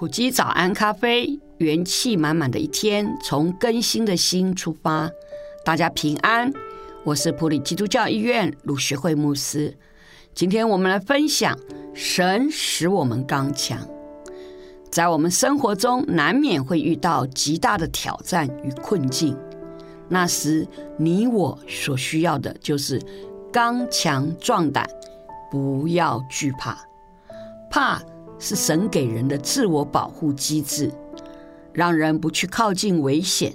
普基早安咖啡，元气满满的一天，从更新的心出发。大家平安，我是普里基督教医院鲁学会牧师。今天我们来分享：神使我们刚强。在我们生活中，难免会遇到极大的挑战与困境，那时你我所需要的就是刚强壮胆，不要惧怕。怕。是神给人的自我保护机制，让人不去靠近危险，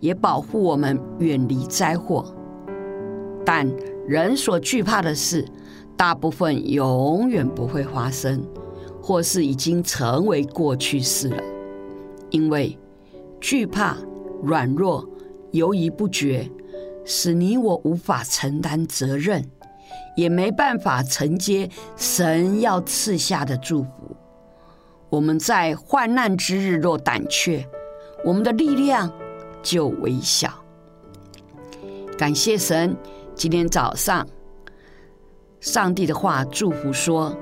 也保护我们远离灾祸。但人所惧怕的事，大部分永远不会发生，或是已经成为过去式了。因为惧怕、软弱、犹豫不决，使你我无法承担责任。也没办法承接神要赐下的祝福。我们在患难之日若胆怯，我们的力量就微小。感谢神，今天早上上帝的话祝福说：“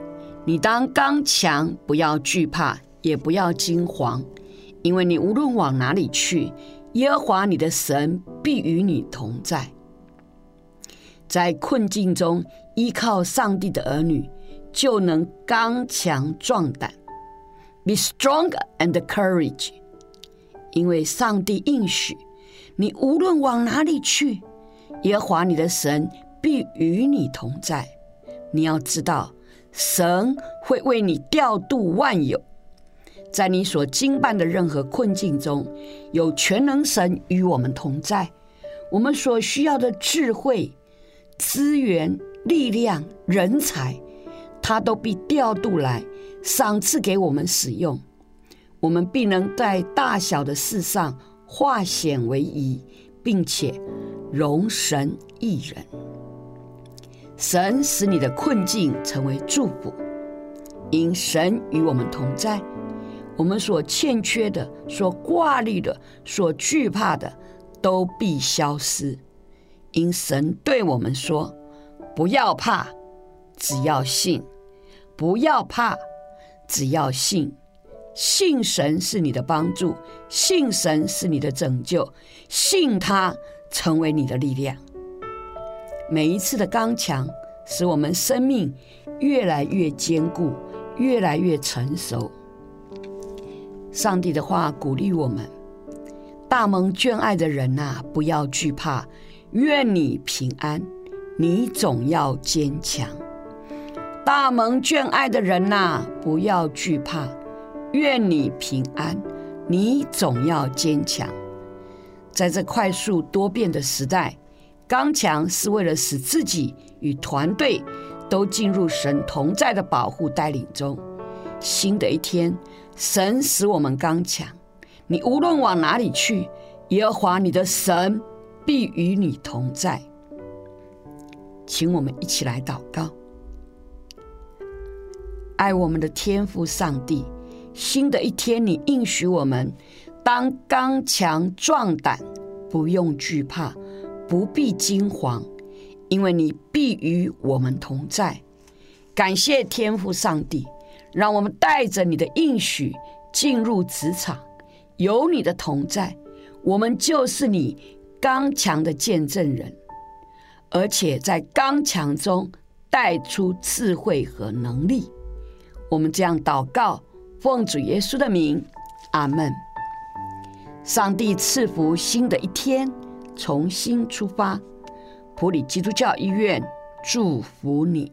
你当刚强，不要惧怕，也不要惊慌，因为你无论往哪里去，耶和华你的神必与你同在。”在困境中依靠上帝的儿女，就能刚强壮胆。Be strong and courage，因为上帝应许你无论往哪里去，耶和华你的神必与你同在。你要知道，神会为你调度万有，在你所经办的任何困境中，有全能神与我们同在。我们所需要的智慧。资源、力量、人才，他都必调度来赏赐给我们使用。我们必能在大小的事上化险为夷，并且容神一人。神使你的困境成为祝福，因神与我们同在，我们所欠缺的、所挂虑的、所惧怕的，都必消失。因神对我们说：“不要怕，只要信；不要怕，只要信。信神是你的帮助，信神是你的拯救，信他成为你的力量。每一次的刚强，使我们生命越来越坚固，越来越成熟。上帝的话鼓励我们：大蒙眷爱的人呐，不要惧怕。”愿你平安，你总要坚强。大蒙眷爱的人呐、不要惧怕。愿你平安，你总要坚强。在这快速多变的时代，刚强是为了使自己与团队都进入神同在的保护带领中。新的一天，神使我们刚强。你无论往哪里去，耶和华你的神。必与你同在，请我们一起来祷告。爱我们的天父上帝，新的一天，你应许我们当刚强壮胆，不用惧怕，不必惊慌，因为你必与我们同在。感谢天父上帝，让我们带着你的应许进入职场，有你的同在，我们就是你。刚强的见证人，而且在刚强中带出智慧和能力。我们这样祷告，奉主耶稣的名，阿门。上帝赐福新的一天，重新出发。普里基督教医院祝福你。